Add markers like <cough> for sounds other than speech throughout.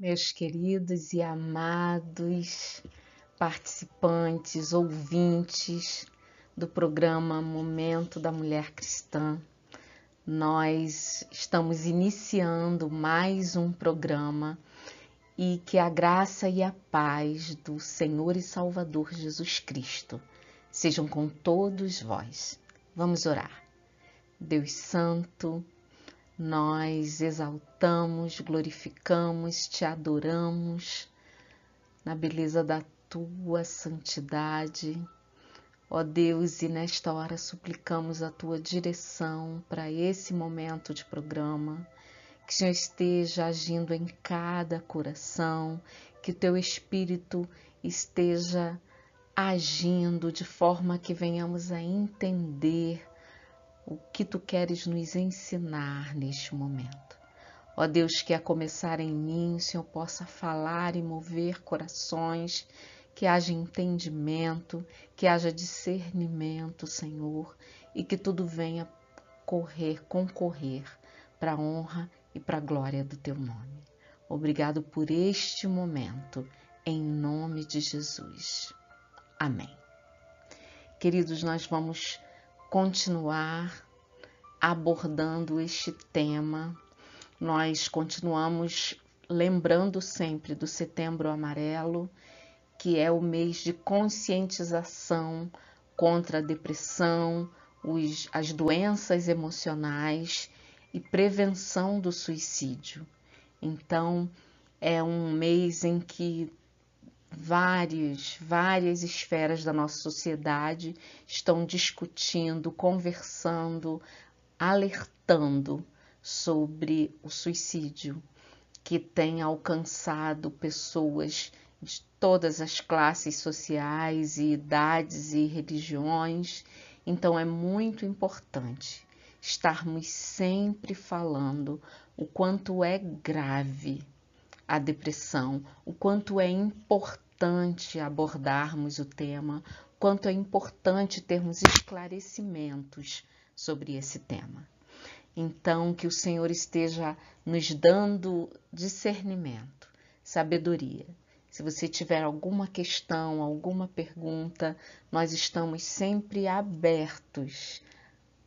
meus queridos e amados participantes, ouvintes do programa Momento da Mulher Cristã. Nós estamos iniciando mais um programa e que a graça e a paz do Senhor e Salvador Jesus Cristo sejam com todos vós. Vamos orar. Deus Santo, nós exaltamos, glorificamos, te adoramos na beleza da tua santidade. Ó Deus, e nesta hora suplicamos a tua direção para esse momento de programa, que o Senhor esteja agindo em cada coração, que o teu Espírito esteja agindo de forma que venhamos a entender o que tu queres nos ensinar neste momento. Ó Deus, que a começar em mim, o Senhor possa falar e mover corações, que haja entendimento, que haja discernimento, Senhor, e que tudo venha correr, concorrer para a honra e para a glória do teu nome. Obrigado por este momento, em nome de Jesus. Amém. Queridos, nós vamos continuar abordando este tema. Nós continuamos lembrando sempre do Setembro Amarelo, que é o mês de conscientização contra a depressão, os, as doenças emocionais e prevenção do suicídio. Então, é um mês em que várias, várias esferas da nossa sociedade estão discutindo, conversando, alertando sobre o suicídio que tem alcançado pessoas de todas as classes sociais e idades e religiões. Então é muito importante estarmos sempre falando o quanto é grave a depressão, o quanto é importante abordarmos o tema, quanto é importante termos esclarecimentos sobre esse tema. Então, que o Senhor esteja nos dando discernimento, sabedoria. Se você tiver alguma questão, alguma pergunta, nós estamos sempre abertos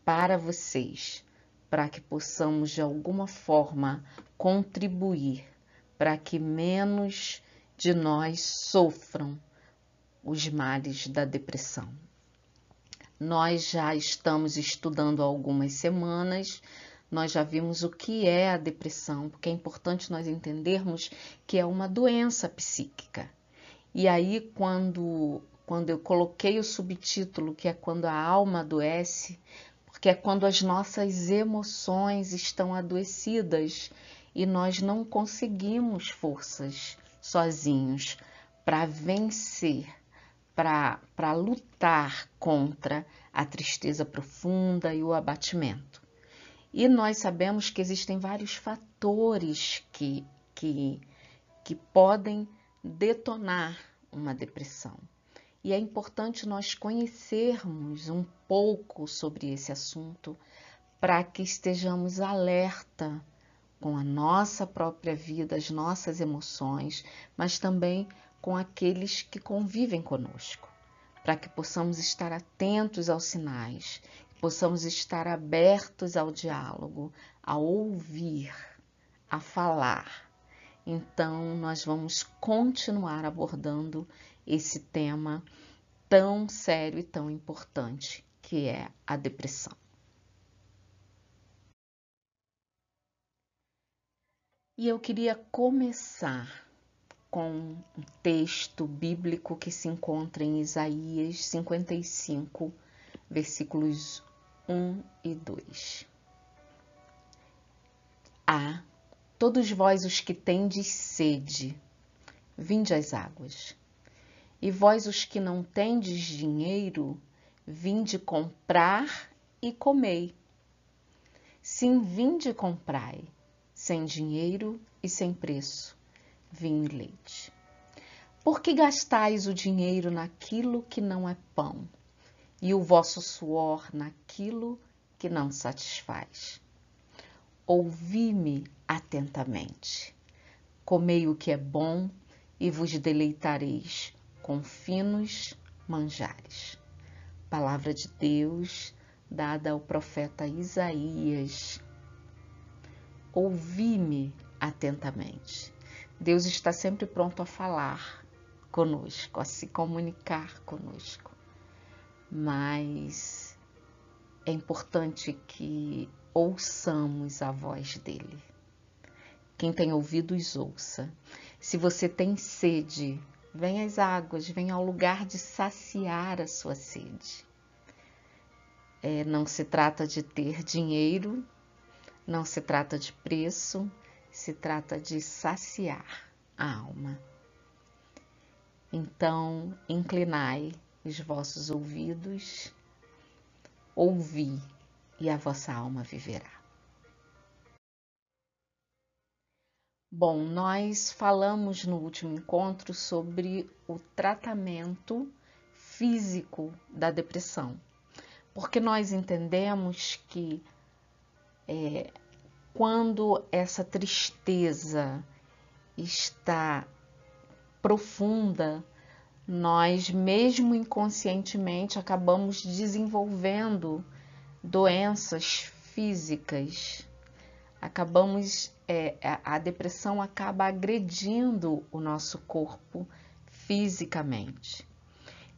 para vocês, para que possamos de alguma forma contribuir para que menos de nós sofram os males da depressão. Nós já estamos estudando há algumas semanas, nós já vimos o que é a depressão, porque é importante nós entendermos que é uma doença psíquica. E aí, quando, quando eu coloquei o subtítulo, que é quando a alma adoece, porque é quando as nossas emoções estão adoecidas e nós não conseguimos forças sozinhos para vencer, para lutar contra a tristeza profunda e o abatimento. E nós sabemos que existem vários fatores que, que, que podem detonar uma depressão. E é importante nós conhecermos um pouco sobre esse assunto para que estejamos alerta com a nossa própria vida, as nossas emoções, mas também com aqueles que convivem conosco, para que possamos estar atentos aos sinais, possamos estar abertos ao diálogo, a ouvir, a falar. Então, nós vamos continuar abordando esse tema tão sério e tão importante que é a depressão. E eu queria começar com um texto bíblico que se encontra em Isaías 55, versículos 1 e 2. Ah, todos vós os que tendes sede, vinde às águas. E vós os que não tendes dinheiro, vinde comprar e comei. Sim, vinde comprai sem dinheiro e sem preço, vinho e leite. Por que gastais o dinheiro naquilo que não é pão, e o vosso suor naquilo que não satisfaz? Ouvi-me atentamente. comei o que é bom e vos deleitareis com finos manjares. Palavra de Deus dada ao profeta Isaías. Ouvi-me atentamente. Deus está sempre pronto a falar conosco, a se comunicar conosco. Mas é importante que ouçamos a voz dele. Quem tem ouvidos, ouça. Se você tem sede, venha às águas, venha ao lugar de saciar a sua sede. É, não se trata de ter dinheiro, não se trata de preço, se trata de saciar a alma. Então, inclinai os vossos ouvidos, ouvi, e a vossa alma viverá. Bom, nós falamos no último encontro sobre o tratamento físico da depressão, porque nós entendemos que é, quando essa tristeza está profunda, nós, mesmo inconscientemente, acabamos desenvolvendo doenças físicas acabamos, é, a depressão acaba agredindo o nosso corpo fisicamente.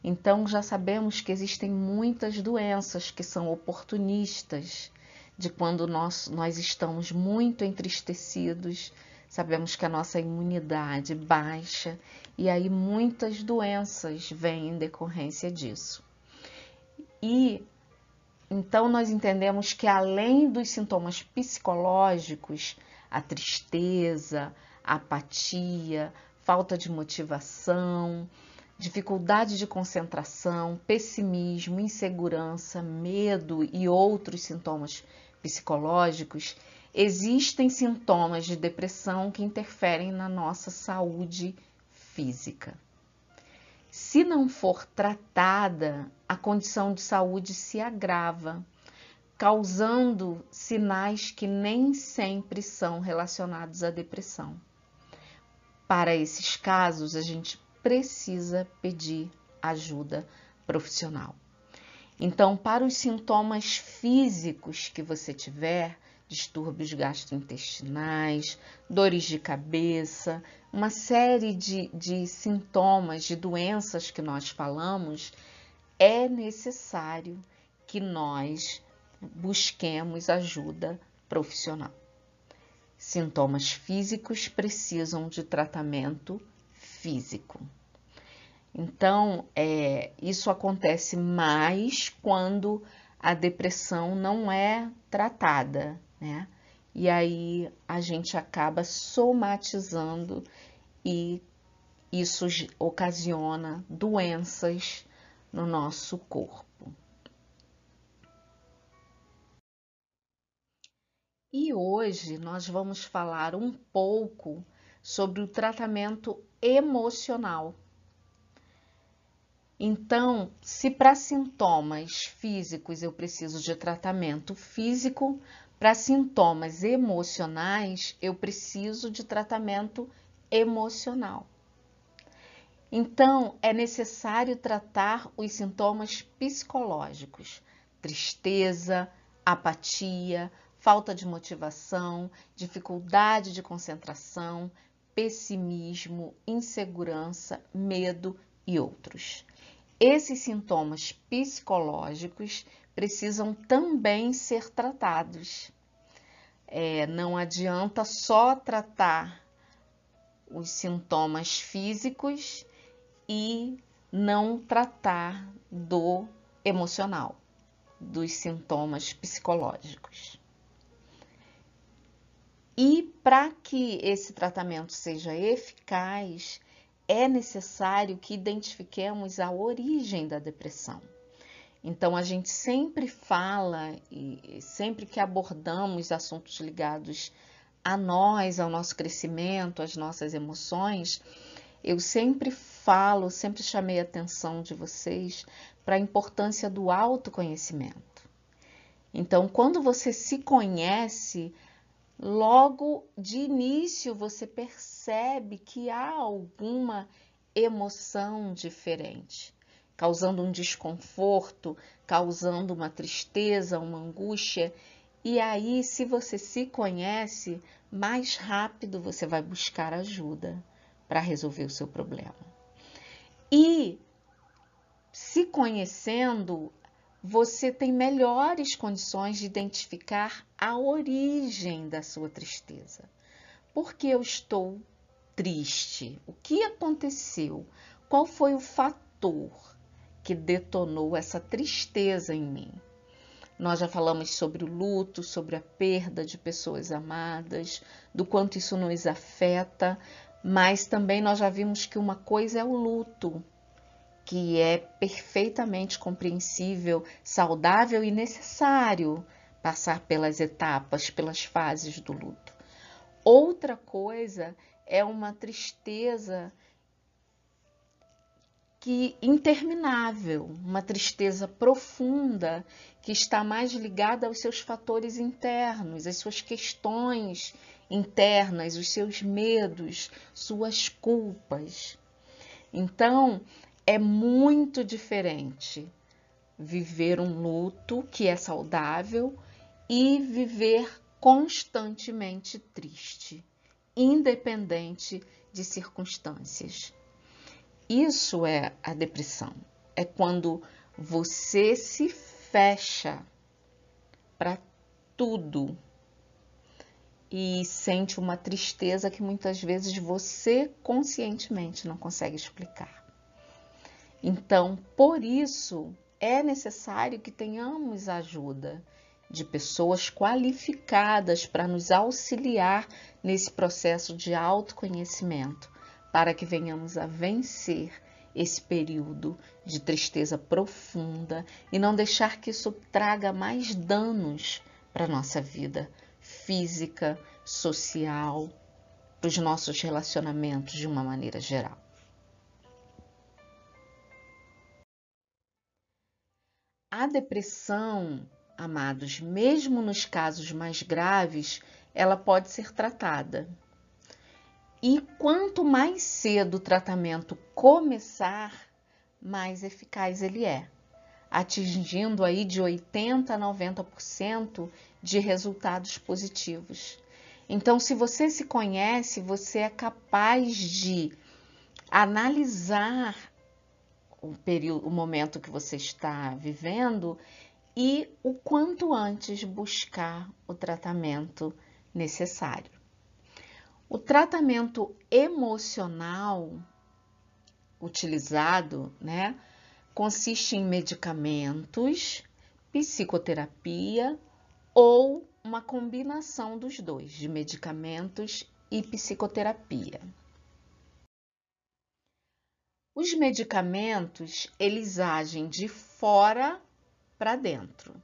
Então, já sabemos que existem muitas doenças que são oportunistas, de quando nós, nós estamos muito entristecidos, sabemos que a nossa imunidade baixa e aí muitas doenças vêm em decorrência disso. E então, nós entendemos que além dos sintomas psicológicos, a tristeza, a apatia, falta de motivação, dificuldade de concentração, pessimismo, insegurança, medo e outros sintomas psicológicos, existem sintomas de depressão que interferem na nossa saúde física. Se não for tratada, a condição de saúde se agrava, causando sinais que nem sempre são relacionados à depressão. Para esses casos, a gente precisa pedir ajuda profissional. Então, para os sintomas físicos que você tiver, distúrbios gastrointestinais, dores de cabeça, uma série de, de sintomas, de doenças que nós falamos, é necessário que nós busquemos ajuda profissional. Sintomas físicos precisam de tratamento físico. Então, é, isso acontece mais quando a depressão não é tratada, né? E aí a gente acaba somatizando e isso ocasiona doenças no nosso corpo. E hoje nós vamos falar um pouco sobre o tratamento emocional. Então, se para sintomas físicos eu preciso de tratamento físico, para sintomas emocionais, eu preciso de tratamento emocional. Então, é necessário tratar os sintomas psicológicos: tristeza, apatia, falta de motivação, dificuldade de concentração, pessimismo, insegurança, medo e outros. Esses sintomas psicológicos precisam também ser tratados. É, não adianta só tratar os sintomas físicos e não tratar do emocional, dos sintomas psicológicos. E para que esse tratamento seja eficaz, é necessário que identifiquemos a origem da depressão. Então, a gente sempre fala e sempre que abordamos assuntos ligados a nós, ao nosso crescimento, às nossas emoções, eu sempre falo, sempre chamei a atenção de vocês para a importância do autoconhecimento. Então, quando você se conhece, logo de início você percebe que há alguma emoção diferente, causando um desconforto, causando uma tristeza, uma angústia. E aí, se você se conhece, mais rápido você vai buscar ajuda para resolver o seu problema. E se conhecendo, você tem melhores condições de identificar a origem da sua tristeza. Por que eu estou triste? O que aconteceu? Qual foi o fator que detonou essa tristeza em mim? Nós já falamos sobre o luto, sobre a perda de pessoas amadas, do quanto isso nos afeta, mas também nós já vimos que uma coisa é o luto, que é perfeitamente compreensível, saudável e necessário passar pelas etapas, pelas fases do luto. Outra coisa é uma tristeza que interminável, uma tristeza profunda que está mais ligada aos seus fatores internos, às suas questões internas, os seus medos, suas culpas. Então, é muito diferente viver um luto que é saudável e viver constantemente triste, independente de circunstâncias. Isso é a depressão. É quando você se fecha para tudo e sente uma tristeza que muitas vezes você conscientemente não consegue explicar. Então, por isso, é necessário que tenhamos ajuda de pessoas qualificadas para nos auxiliar nesse processo de autoconhecimento, para que venhamos a vencer esse período de tristeza profunda e não deixar que isso traga mais danos para nossa vida física, social, para os nossos relacionamentos de uma maneira geral. A depressão, amados, mesmo nos casos mais graves, ela pode ser tratada. E quanto mais cedo o tratamento começar, mais eficaz ele é, atingindo aí de 80 a 90% de resultados positivos. Então, se você se conhece, você é capaz de analisar o período, o momento que você está vivendo e o quanto antes buscar o tratamento necessário. O tratamento emocional utilizado, né, consiste em medicamentos, psicoterapia ou uma combinação dos dois, de medicamentos e psicoterapia. Os medicamentos, eles agem de fora para dentro.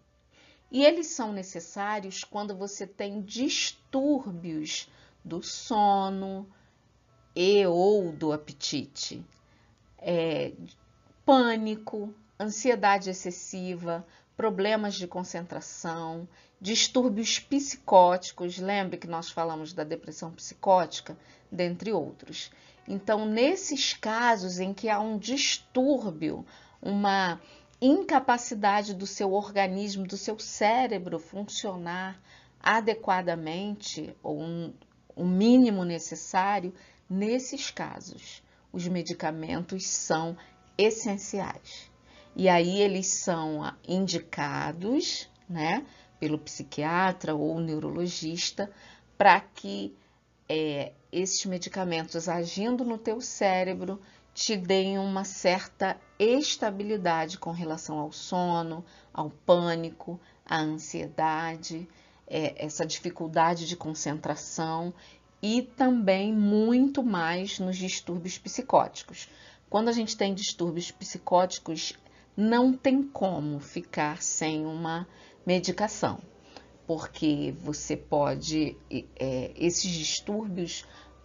E eles são necessários quando você tem distúrbios do sono e ou do apetite, é, pânico, ansiedade excessiva, problemas de concentração, distúrbios psicóticos. Lembre que nós falamos da depressão psicótica, dentre outros. Então, nesses casos em que há um distúrbio, uma incapacidade do seu organismo, do seu cérebro funcionar adequadamente, ou um, o mínimo necessário, nesses casos, os medicamentos são essenciais. E aí eles são indicados, né, pelo psiquiatra ou neurologista para que é, esses medicamentos agindo no teu cérebro te deem uma certa estabilidade com relação ao sono, ao pânico, à ansiedade, é, essa dificuldade de concentração e também muito mais nos distúrbios psicóticos. Quando a gente tem distúrbios psicóticos, não tem como ficar sem uma medicação porque você pode, é, esses distúrbios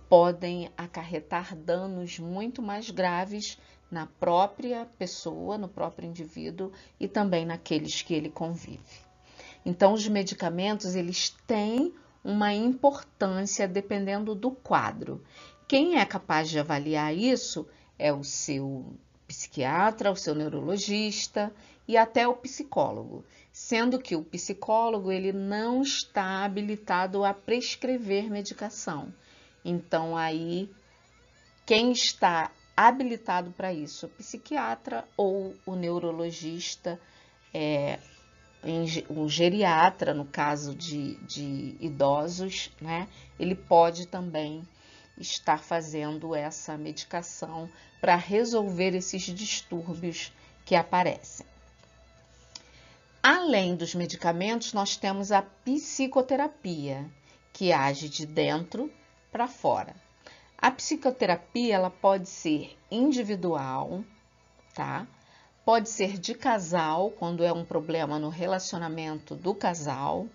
podem acarretar danos muito mais graves na própria pessoa, no próprio indivíduo e também naqueles que ele convive. Então, os medicamentos eles têm uma importância dependendo do quadro. Quem é capaz de avaliar isso é o seu psiquiatra, o seu neurologista e até o psicólogo, sendo que o psicólogo ele não está habilitado a prescrever medicação. Então aí quem está habilitado para isso, o psiquiatra ou o neurologista, é, um geriatra, no caso de, de idosos, né? Ele pode também estar fazendo essa medicação para resolver esses distúrbios que aparecem. Além dos medicamentos, nós temos a psicoterapia, que age de dentro para fora. A psicoterapia ela pode ser individual, tá? Pode ser de casal, quando é um problema no relacionamento do casal,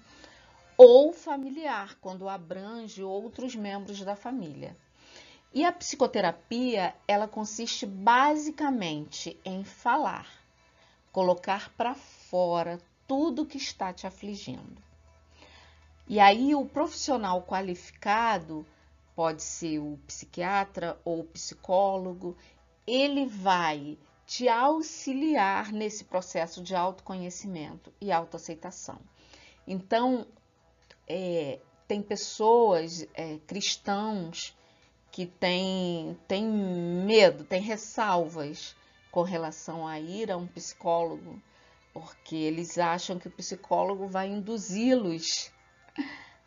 ou familiar, quando abrange outros membros da família. E a psicoterapia, ela consiste basicamente em falar, colocar para fora tudo que está te afligindo. E aí o profissional qualificado, pode ser o psiquiatra ou o psicólogo, ele vai te auxiliar nesse processo de autoconhecimento e autoaceitação. Então, é, tem pessoas, é, cristãos, que têm, têm medo, têm ressalvas com relação a ir a um psicólogo, porque eles acham que o psicólogo vai induzi-los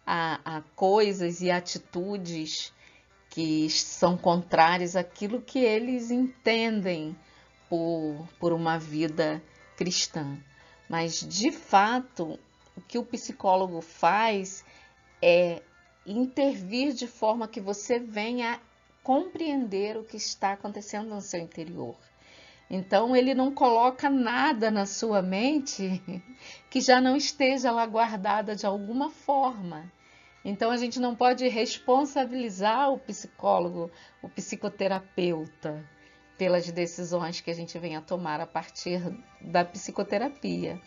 a, a coisas e atitudes que são contrárias àquilo que eles entendem por, por uma vida cristã. Mas, de fato, o que o psicólogo faz é intervir de forma que você venha compreender o que está acontecendo no seu interior. Então, ele não coloca nada na sua mente <laughs> que já não esteja lá guardada de alguma forma. Então, a gente não pode responsabilizar o psicólogo, o psicoterapeuta, pelas decisões que a gente venha tomar a partir da psicoterapia.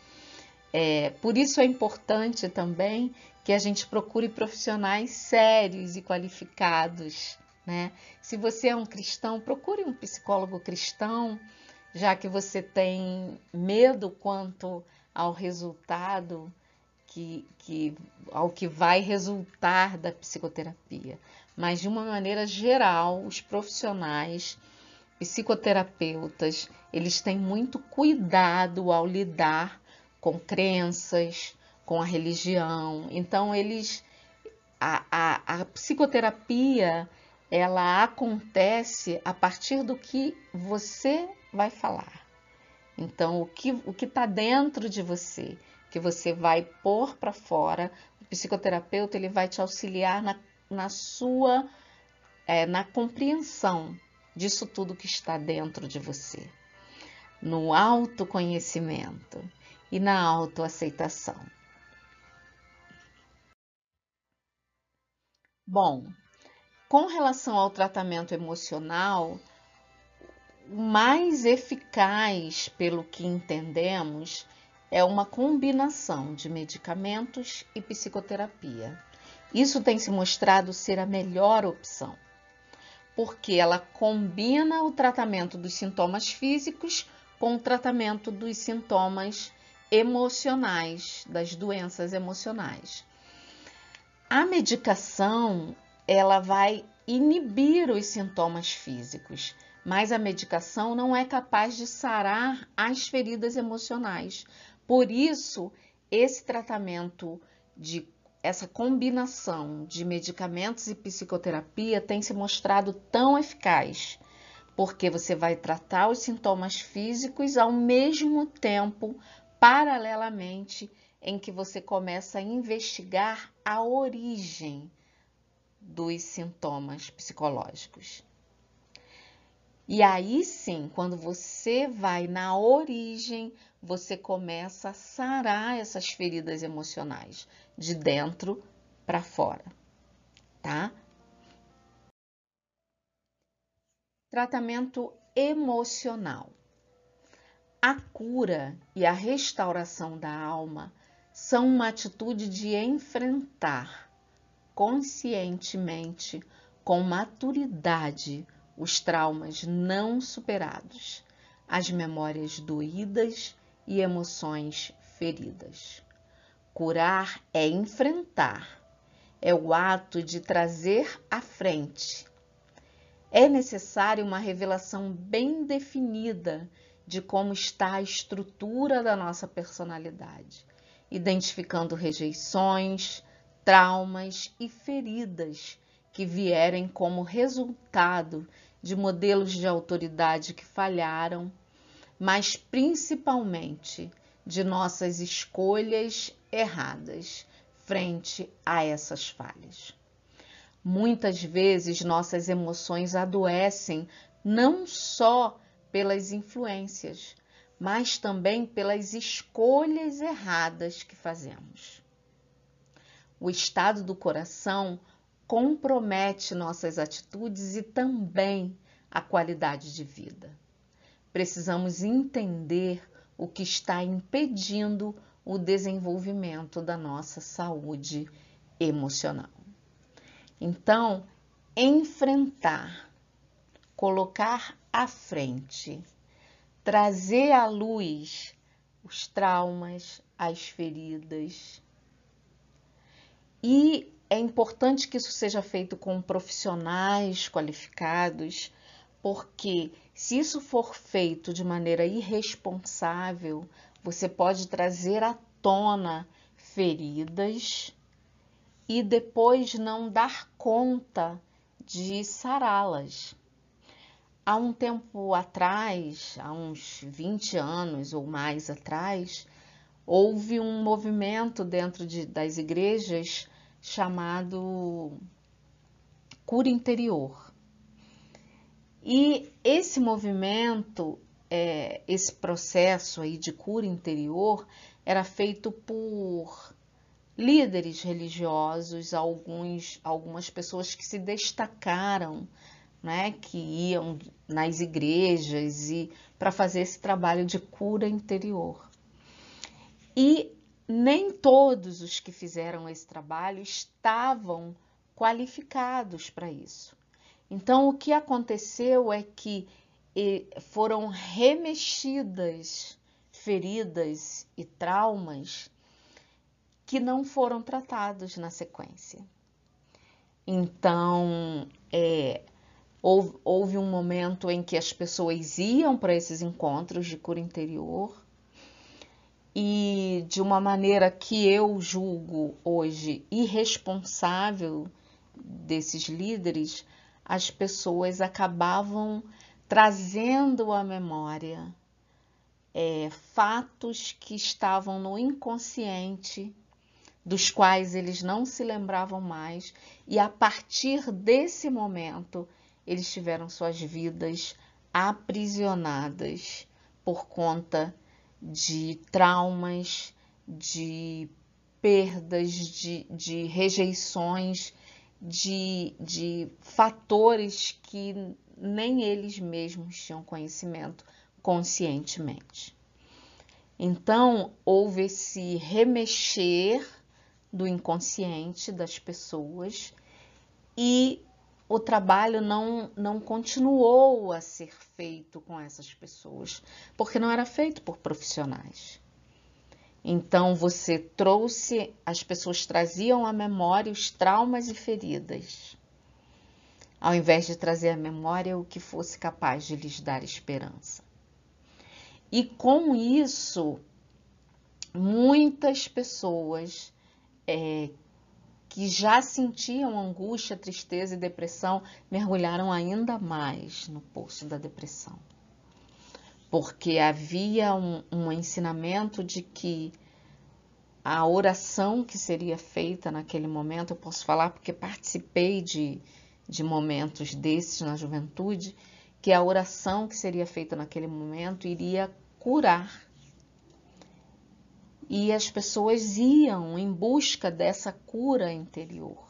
É, por isso é importante também que a gente procure profissionais sérios e qualificados. Né? Se você é um cristão, procure um psicólogo cristão, já que você tem medo quanto ao resultado que, que ao que vai resultar da psicoterapia. Mas de uma maneira geral, os profissionais psicoterapeutas, eles têm muito cuidado ao lidar com crenças, com a religião. Então, eles. A, a, a psicoterapia ela acontece a partir do que você vai falar. Então, o que o está dentro de você, que você vai pôr para fora, o psicoterapeuta ele vai te auxiliar na, na sua é, na compreensão disso tudo que está dentro de você, no autoconhecimento e na autoaceitação. Bom, com relação ao tratamento emocional, mais eficaz, pelo que entendemos, é uma combinação de medicamentos e psicoterapia. Isso tem se mostrado ser a melhor opção, porque ela combina o tratamento dos sintomas físicos com o tratamento dos sintomas emocionais, das doenças emocionais. A medicação, ela vai inibir os sintomas físicos, mas a medicação não é capaz de sarar as feridas emocionais. Por isso, esse tratamento de essa combinação de medicamentos e psicoterapia tem se mostrado tão eficaz, porque você vai tratar os sintomas físicos ao mesmo tempo paralelamente em que você começa a investigar a origem dos sintomas psicológicos. E aí sim, quando você vai na origem, você começa a sarar essas feridas emocionais de dentro para fora, tá? Tratamento emocional. A cura e a restauração da alma são uma atitude de enfrentar conscientemente, com maturidade, os traumas não superados, as memórias doídas e emoções feridas. Curar é enfrentar, é o ato de trazer à frente. É necessária uma revelação bem definida de como está a estrutura da nossa personalidade, identificando rejeições, traumas e feridas que vierem como resultado de modelos de autoridade que falharam, mas principalmente de nossas escolhas erradas frente a essas falhas. Muitas vezes nossas emoções adoecem não só pelas influências, mas também pelas escolhas erradas que fazemos. O estado do coração compromete nossas atitudes e também a qualidade de vida. Precisamos entender o que está impedindo o desenvolvimento da nossa saúde emocional. Então, enfrentar, colocar à frente, trazer à luz os traumas, as feridas. E é importante que isso seja feito com profissionais qualificados, porque se isso for feito de maneira irresponsável, você pode trazer à tona feridas e depois não dar conta de sará-las. Há um tempo atrás, há uns 20 anos ou mais atrás, houve um movimento dentro de, das igrejas chamado cura interior. E esse movimento, é, esse processo aí de cura interior, era feito por líderes religiosos, alguns, algumas pessoas que se destacaram, né, que iam nas igrejas e para fazer esse trabalho de cura interior. E nem todos os que fizeram esse trabalho estavam qualificados para isso. Então, o que aconteceu é que foram remexidas feridas e traumas que não foram tratados na sequência. Então, é, houve, houve um momento em que as pessoas iam para esses encontros de cura interior e de uma maneira que eu julgo hoje irresponsável desses líderes, as pessoas acabavam trazendo à memória é, fatos que estavam no inconsciente, dos quais eles não se lembravam mais, e a partir desse momento eles tiveram suas vidas aprisionadas por conta de traumas, de perdas, de, de rejeições de, de fatores que nem eles mesmos tinham conhecimento conscientemente. Então, houve esse remexer do inconsciente das pessoas e o trabalho não, não continuou a ser feito com essas pessoas, porque não era feito por profissionais. Então você trouxe, as pessoas traziam à memória os traumas e feridas, ao invés de trazer à memória o que fosse capaz de lhes dar esperança. E com isso, muitas pessoas é, que já sentiam angústia, tristeza e depressão mergulharam ainda mais no poço da depressão porque havia um, um ensinamento de que a oração que seria feita naquele momento, eu posso falar porque participei de, de momentos desses na juventude, que a oração que seria feita naquele momento iria curar. E as pessoas iam em busca dessa cura interior.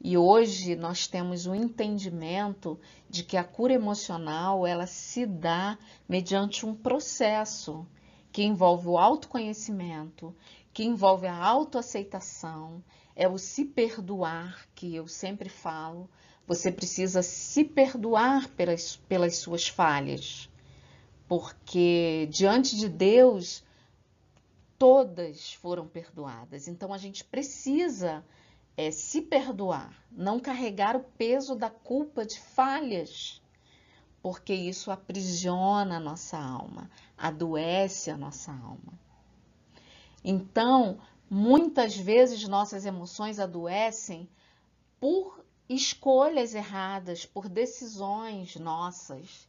E hoje nós temos o entendimento de que a cura emocional ela se dá mediante um processo que envolve o autoconhecimento, que envolve a autoaceitação, é o se perdoar, que eu sempre falo. Você precisa se perdoar pelas, pelas suas falhas, porque diante de Deus todas foram perdoadas. Então a gente precisa é, se perdoar, não carregar o peso da culpa de falhas, porque isso aprisiona a nossa alma, adoece a nossa alma. Então, muitas vezes nossas emoções adoecem por escolhas erradas, por decisões nossas.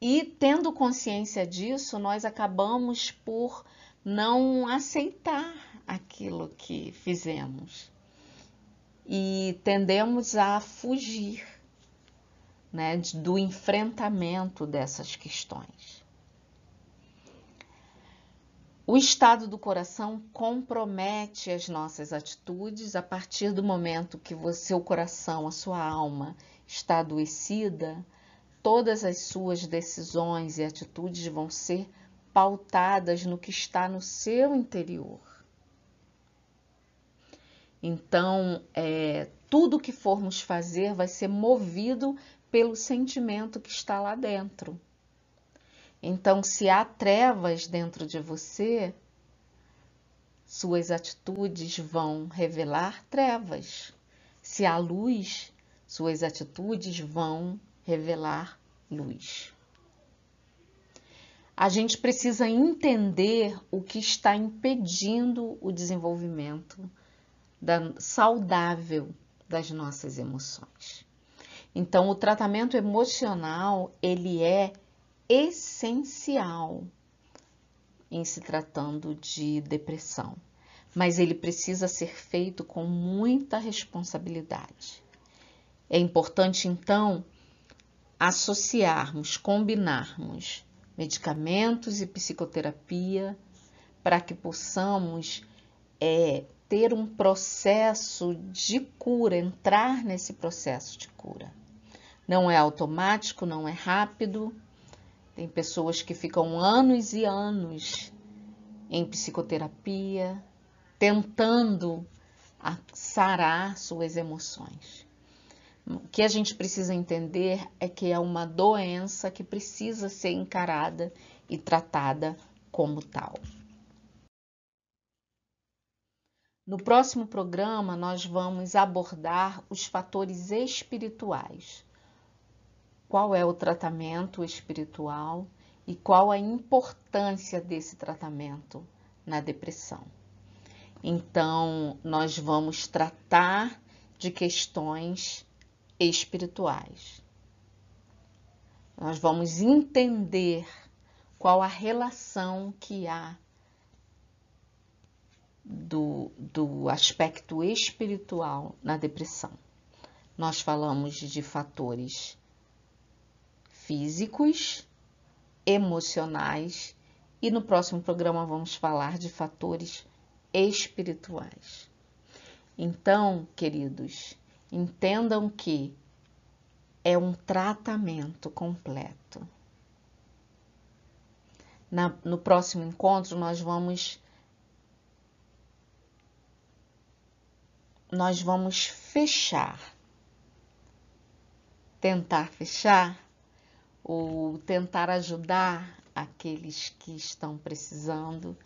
E tendo consciência disso, nós acabamos por não aceitar aquilo que fizemos e tendemos a fugir né, do enfrentamento dessas questões. O estado do coração compromete as nossas atitudes a partir do momento que o seu coração, a sua alma está adoecida, todas as suas decisões e atitudes vão ser pautadas no que está no seu interior. Então, é, tudo que formos fazer vai ser movido pelo sentimento que está lá dentro. Então, se há trevas dentro de você, suas atitudes vão revelar trevas. Se há luz, suas atitudes vão revelar luz. A gente precisa entender o que está impedindo o desenvolvimento da, saudável das nossas emoções. Então, o tratamento emocional ele é essencial em se tratando de depressão, mas ele precisa ser feito com muita responsabilidade. É importante então associarmos, combinarmos medicamentos e psicoterapia para que possamos é, ter um processo de cura, entrar nesse processo de cura. Não é automático, não é rápido, tem pessoas que ficam anos e anos em psicoterapia, tentando sarar suas emoções. O que a gente precisa entender é que é uma doença que precisa ser encarada e tratada como tal. No próximo programa, nós vamos abordar os fatores espirituais qual é o tratamento espiritual e qual a importância desse tratamento na depressão. Então, nós vamos tratar de questões espirituais. Nós vamos entender qual a relação que há do, do aspecto espiritual na depressão. Nós falamos de fatores físicos, emocionais e no próximo programa vamos falar de fatores espirituais. Então, queridos, entendam que é um tratamento completo. Na, no próximo encontro, nós vamos nós vamos fechar, tentar fechar ou tentar ajudar aqueles que estão precisando.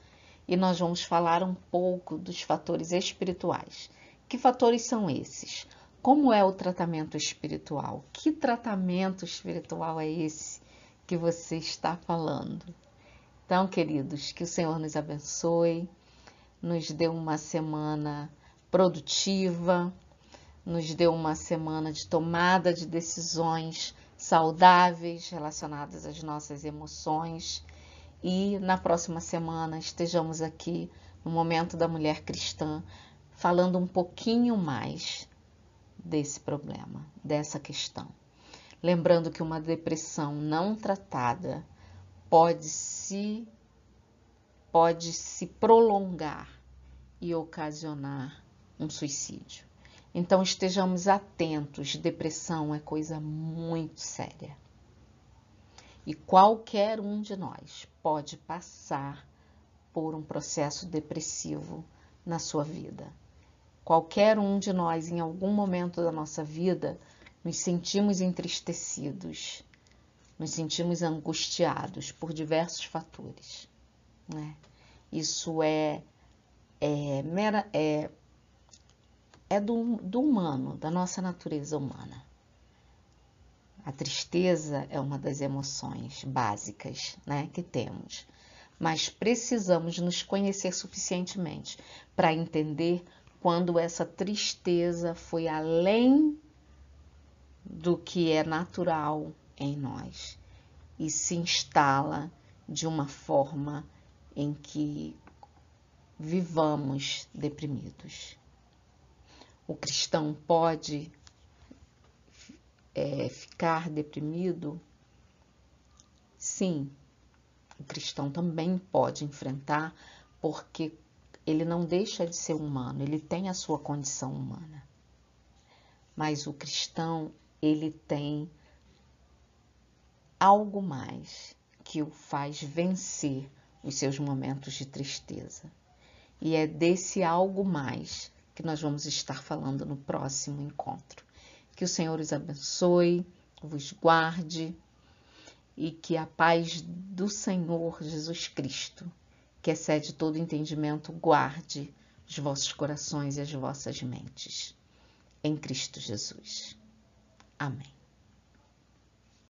E nós vamos falar um pouco dos fatores espirituais. Que fatores são esses? Como é o tratamento espiritual? Que tratamento espiritual é esse que você está falando? Então, queridos, que o Senhor nos abençoe, nos dê uma semana produtiva, nos dê uma semana de tomada de decisões saudáveis relacionadas às nossas emoções. E na próxima semana estejamos aqui no Momento da Mulher Cristã falando um pouquinho mais desse problema, dessa questão. Lembrando que uma depressão não tratada pode se pode se prolongar e ocasionar um suicídio. Então estejamos atentos, depressão é coisa muito séria. E qualquer um de nós pode passar por um processo depressivo na sua vida. Qualquer um de nós, em algum momento da nossa vida, nos sentimos entristecidos, nos sentimos angustiados por diversos fatores. Né? Isso é, é, mera, é, é do, do humano, da nossa natureza humana. A tristeza é uma das emoções básicas né, que temos, mas precisamos nos conhecer suficientemente para entender quando essa tristeza foi além do que é natural em nós e se instala de uma forma em que vivamos deprimidos. O cristão pode é, ficar deprimido? Sim, o cristão também pode enfrentar, porque ele não deixa de ser humano, ele tem a sua condição humana. Mas o cristão, ele tem algo mais que o faz vencer os seus momentos de tristeza. E é desse algo mais que nós vamos estar falando no próximo encontro. Que o Senhor os abençoe, vos guarde e que a paz do Senhor Jesus Cristo, que excede todo entendimento, guarde os vossos corações e as vossas mentes. Em Cristo Jesus. Amém.